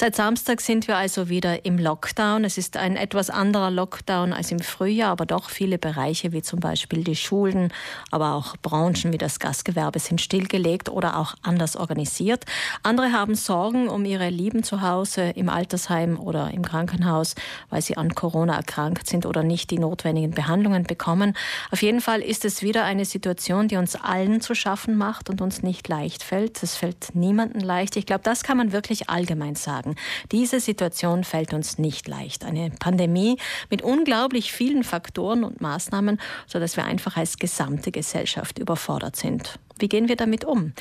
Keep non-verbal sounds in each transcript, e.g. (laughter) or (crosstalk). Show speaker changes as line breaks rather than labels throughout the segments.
Seit Samstag sind wir also wieder im Lockdown. Es ist ein etwas anderer Lockdown als im Frühjahr, aber doch viele Bereiche wie zum Beispiel die Schulen, aber auch Branchen wie das Gastgewerbe sind stillgelegt oder auch anders organisiert. Andere haben Sorgen um ihre Lieben zu Hause, im Altersheim oder im Krankenhaus, weil sie an Corona erkrankt sind oder nicht die notwendigen Behandlungen bekommen. Auf jeden Fall ist es wieder eine Situation, die uns allen zu schaffen macht und uns nicht leicht fällt. Es fällt niemandem leicht. Ich glaube, das kann man wirklich allgemein sagen sagen. Diese Situation fällt uns nicht leicht. Eine Pandemie mit unglaublich vielen Faktoren und Maßnahmen, sodass wir einfach als gesamte Gesellschaft überfordert sind. Wie gehen wir damit um?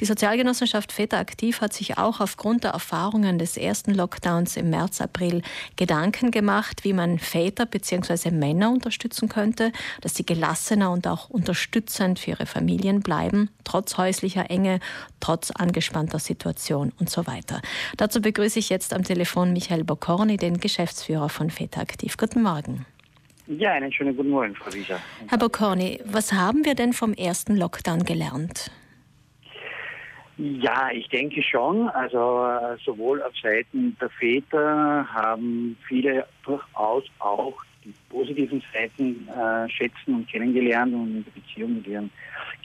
Die Sozialgenossenschaft Väter Aktiv hat sich auch aufgrund der Erfahrungen des ersten Lockdowns im März, April Gedanken gemacht, wie man Väter bzw. Männer unterstützen könnte, dass sie gelassener und auch unterstützend für ihre Familien bleiben, trotz häuslicher Enge, trotz angespannter Situation und so weiter. Dazu begrüße ich jetzt am Telefon Michael Bokorny, den Geschäftsführer von Väter Aktiv. Guten Morgen.
Ja, einen schönen guten Morgen, Frau Wieser.
Herr Bokorny, was haben wir denn vom ersten Lockdown gelernt?
Ja, ich denke schon. Also äh, sowohl auf Seiten der Väter haben viele durchaus auch die positiven Seiten äh, schätzen und kennengelernt und die Beziehung mit ihren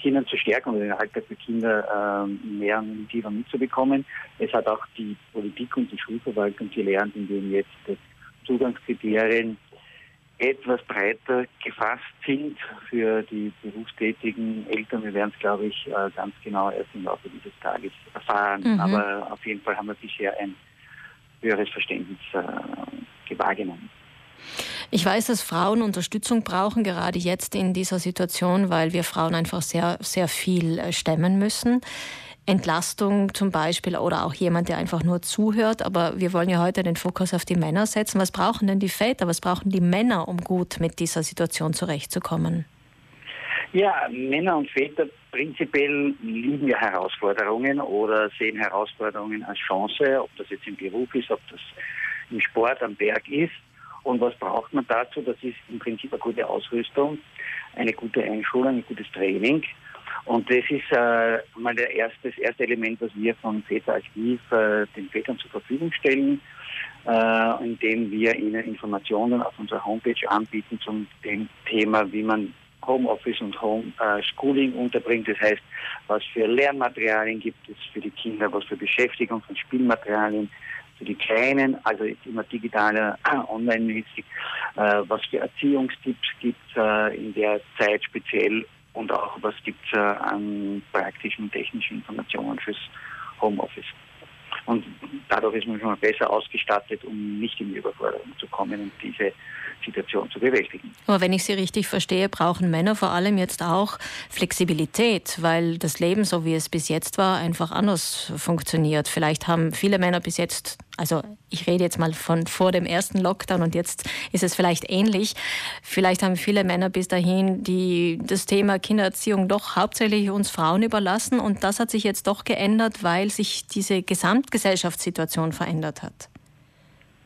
Kindern zu stärken oder den Alltag für Kinder äh, mehr und tiefer mitzubekommen. Es hat auch die Politik und die Schulverwaltung gelernt, indem jetzt Zugangskriterien etwas breiter gefasst sind für die berufstätigen Eltern. Wir werden es, glaube ich, äh, ganz genau erst im Laufe dieses Tages erfahren. Mhm. Aber auf jeden Fall haben wir bisher ein höheres Verständnis äh, wahrgenommen.
Ich weiß, dass Frauen Unterstützung brauchen, gerade jetzt in dieser Situation, weil wir Frauen einfach sehr, sehr viel äh, stemmen müssen. Entlastung zum Beispiel oder auch jemand, der einfach nur zuhört. Aber wir wollen ja heute den Fokus auf die Männer setzen. Was brauchen denn die Väter, was brauchen die Männer, um gut mit dieser Situation zurechtzukommen?
Ja, Männer und Väter prinzipiell lieben ja Herausforderungen oder sehen Herausforderungen als Chance, ob das jetzt im Beruf ist, ob das im Sport am Berg ist. Und was braucht man dazu? Das ist im Prinzip eine gute Ausrüstung, eine gute Einschulung, ein gutes Training. Und das ist äh, mal der erste, das erste Element, was wir von Väter Aktiv äh, den Vätern zur Verfügung stellen, äh, indem wir ihnen Informationen auf unserer Homepage anbieten zum dem Thema, wie man Homeoffice und Homeschooling unterbringt. Das heißt, was für Lernmaterialien gibt es für die Kinder, was für Beschäftigung von Spielmaterialien für die Kleinen, also immer digitaler, (clears throat) online-mäßig, äh, was für Erziehungstipps gibt es äh, in der Zeit speziell und auch was gibt es äh, an praktischen technischen Informationen fürs Homeoffice. Und dadurch ist man schon mal besser ausgestattet, um nicht in die Überforderung zu kommen und diese Situation zu bewältigen.
Aber wenn ich Sie richtig verstehe, brauchen Männer vor allem jetzt auch Flexibilität, weil das Leben, so wie es bis jetzt war, einfach anders funktioniert. Vielleicht haben viele Männer bis jetzt, also ich rede jetzt mal von vor dem ersten Lockdown und jetzt ist es vielleicht ähnlich. Vielleicht haben viele Männer bis dahin die, das Thema Kindererziehung doch hauptsächlich uns Frauen überlassen und das hat sich jetzt doch geändert, weil sich diese Gesamtgesellschaftssituation verändert hat.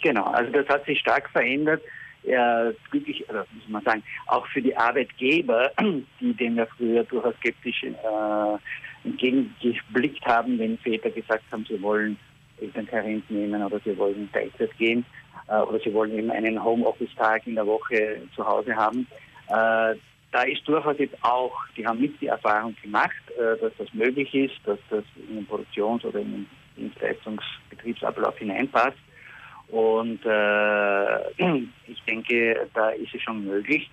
Genau, also das hat sich stark verändert äh, glücklich, oder muss man sagen, auch für die Arbeitgeber, (clears throat) die dem ja früher durchaus skeptisch äh, entgegengeblickt haben, wenn Väter gesagt haben, sie wollen Elternkarenz nehmen oder sie wollen Teilzeit gehen äh, oder sie wollen eben einen Homeoffice-Tag in der Woche zu Hause haben. Äh, da ist durchaus jetzt auch, die haben mit die Erfahrung gemacht, äh, dass das möglich ist, dass das in den Produktions- oder in den Dienstleistungsbetriebsablauf hineinpasst. Und äh, (clears throat) ich denke, da ist es schon möglich.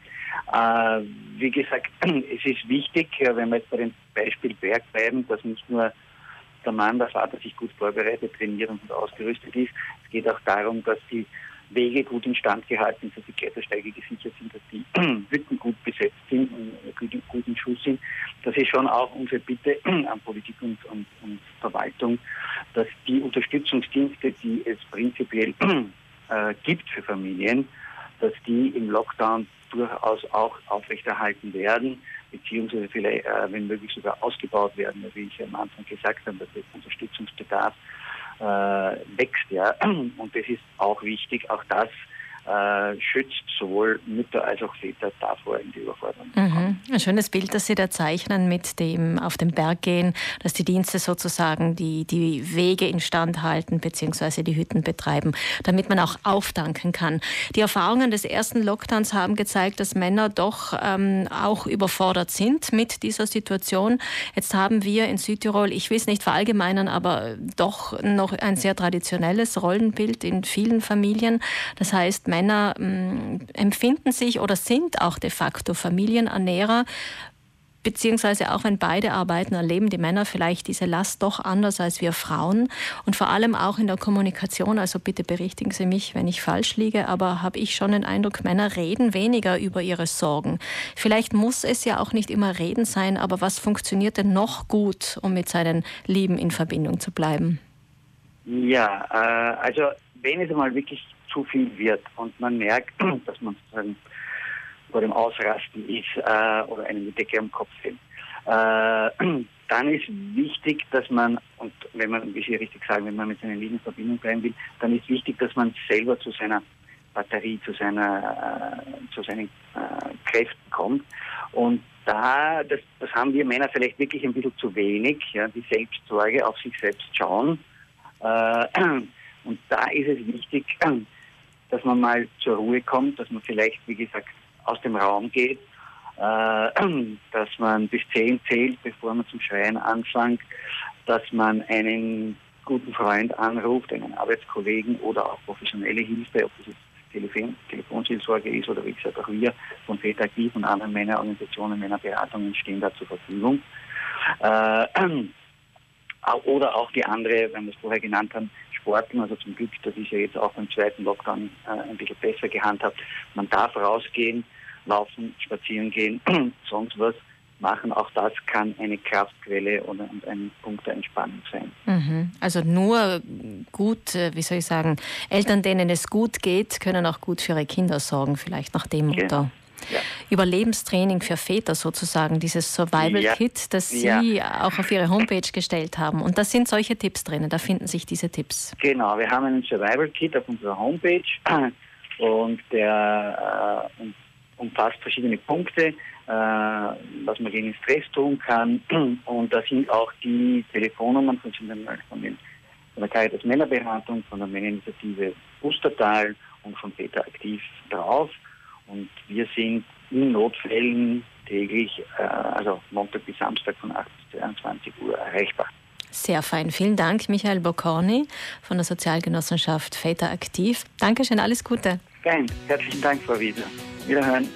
Äh, wie gesagt, (clears throat) es ist wichtig, wenn wir jetzt bei dem Beispiel Berg bleiben, dass nicht nur der Mann, der Vater sich gut vorbereitet, trainiert und ausgerüstet ist. Es geht auch darum, dass die Wege gut instand gehalten sind, dass die Klettersteige gesichert sind, dass die (clears throat) Hütten gut besetzt sind und gut in Schuss sind. Das ist schon auch unsere Bitte (clears throat) an Politik und, und, und Verwaltung, dass die Unterstützungsdienste, die es prinzipiell (clears throat) äh, gibt für Familien, dass die im Lockdown durchaus auch aufrechterhalten werden, beziehungsweise vielleicht, äh, wenn möglich, sogar ausgebaut werden, wie ich am Anfang gesagt habe, dass der Unterstützungsbedarf äh, wächst. Ja. (clears throat) Und das ist auch wichtig. Auch das äh, schützt sowohl Mütter als auch Väter davor in die Überforderung.
Mhm. Ein schönes Bild, das Sie da zeichnen mit dem auf den Berg gehen, dass die Dienste sozusagen die, die Wege instand halten bzw. die Hütten betreiben, damit man auch aufdanken kann. Die Erfahrungen des ersten Lockdowns haben gezeigt, dass Männer doch ähm, auch überfordert sind mit dieser Situation. Jetzt haben wir in Südtirol, ich will es nicht verallgemeinern, aber doch noch ein sehr traditionelles Rollenbild in vielen Familien. Das heißt, Männer mh, mm, empfinden sich oder sind auch de facto Familienernährer, beziehungsweise auch wenn beide arbeiten, erleben die Männer vielleicht diese Last doch anders als wir Frauen und vor allem auch in der Kommunikation. Also bitte berichtigen Sie mich, wenn ich falsch liege, aber habe ich schon den Eindruck, Männer reden weniger über ihre Sorgen. Vielleicht muss es ja auch nicht immer reden sein, aber was funktioniert denn noch gut, um mit seinen Lieben in Verbindung zu bleiben?
Ja, äh, also wenn es einmal wirklich zu viel wird und man merkt, (clears throat) dass man sozusagen vor dem Ausrasten ist äh, oder einen die Decke am Kopf sind, äh, (clears throat) dann ist wichtig, dass man, und wenn man, wie Sie richtig sagen, wenn man mit seinen Lieben in Verbindung bleiben will, dann ist wichtig, dass man selber zu seiner Batterie, zu, seiner, äh, zu seinen äh, Kräften kommt. Und da, das, das haben wir Männer vielleicht wirklich ein bisschen zu wenig, ja, die Selbstsorge auf sich selbst schauen. Äh, (clears throat) und da ist es wichtig, dass man mal zur Ruhe kommt, dass man vielleicht, wie gesagt, aus dem Raum geht, äh, (clears throat) dass man bis zehn zählt, bevor man zum Schreien anfängt, dass man einen guten Freund anruft, einen Arbeitskollegen oder auch professionelle Hilfe, ob das jetzt Telefon, Telefonseelsorge ist oder wie gesagt auch wir von Aktiv und anderen Männerorganisationen, Männerberatungen stehen da zur Verfügung. Äh, (clears throat) oder auch die andere, wenn wir es vorher genannt haben, Sporten. Also zum Glück, das ist ja jetzt auch beim zweiten Lockdown äh, ein bisschen besser gehandhabt. Man darf rausgehen, laufen, spazieren gehen, (clears throat) sonst was machen. Auch das kann eine Kraftquelle oder ein Punkt der Entspannung sein.
Mhm. Also nur gut, äh, wie soll ich sagen, Eltern, denen es gut geht, können auch gut für ihre Kinder sorgen, vielleicht nach dem Motto. Genau. Ja. Überlebenstraining für Väter sozusagen, dieses Survival ja. Kit, das Sie ja. auch auf Ihre Homepage gestellt haben. Und da sind solche Tipps drin, da finden sich diese Tipps.
Genau, wir haben einen Survival Kit auf unserer Homepage (clears throat) und der äh, umfasst verschiedene Punkte, äh, was man gegen Stress tun kann. (clears throat) Und da sind auch die Telefonnummern von, den, von, den, von der Caritas Männerberatung, von der Männerinitiative Pustertal und von Peter Aktiv drauf. Und wir sind in Notfällen täglich, äh, also Montag bis Samstag von 8 bis 22 Uhr erreichbar.
Sehr fein. Vielen Dank, Michael Boccorni von der Sozialgenossenschaft Väter Aktiv. Dankeschön, alles Gute.
Geil. Herzlichen Dank, Frau Wiese. Wiederhören.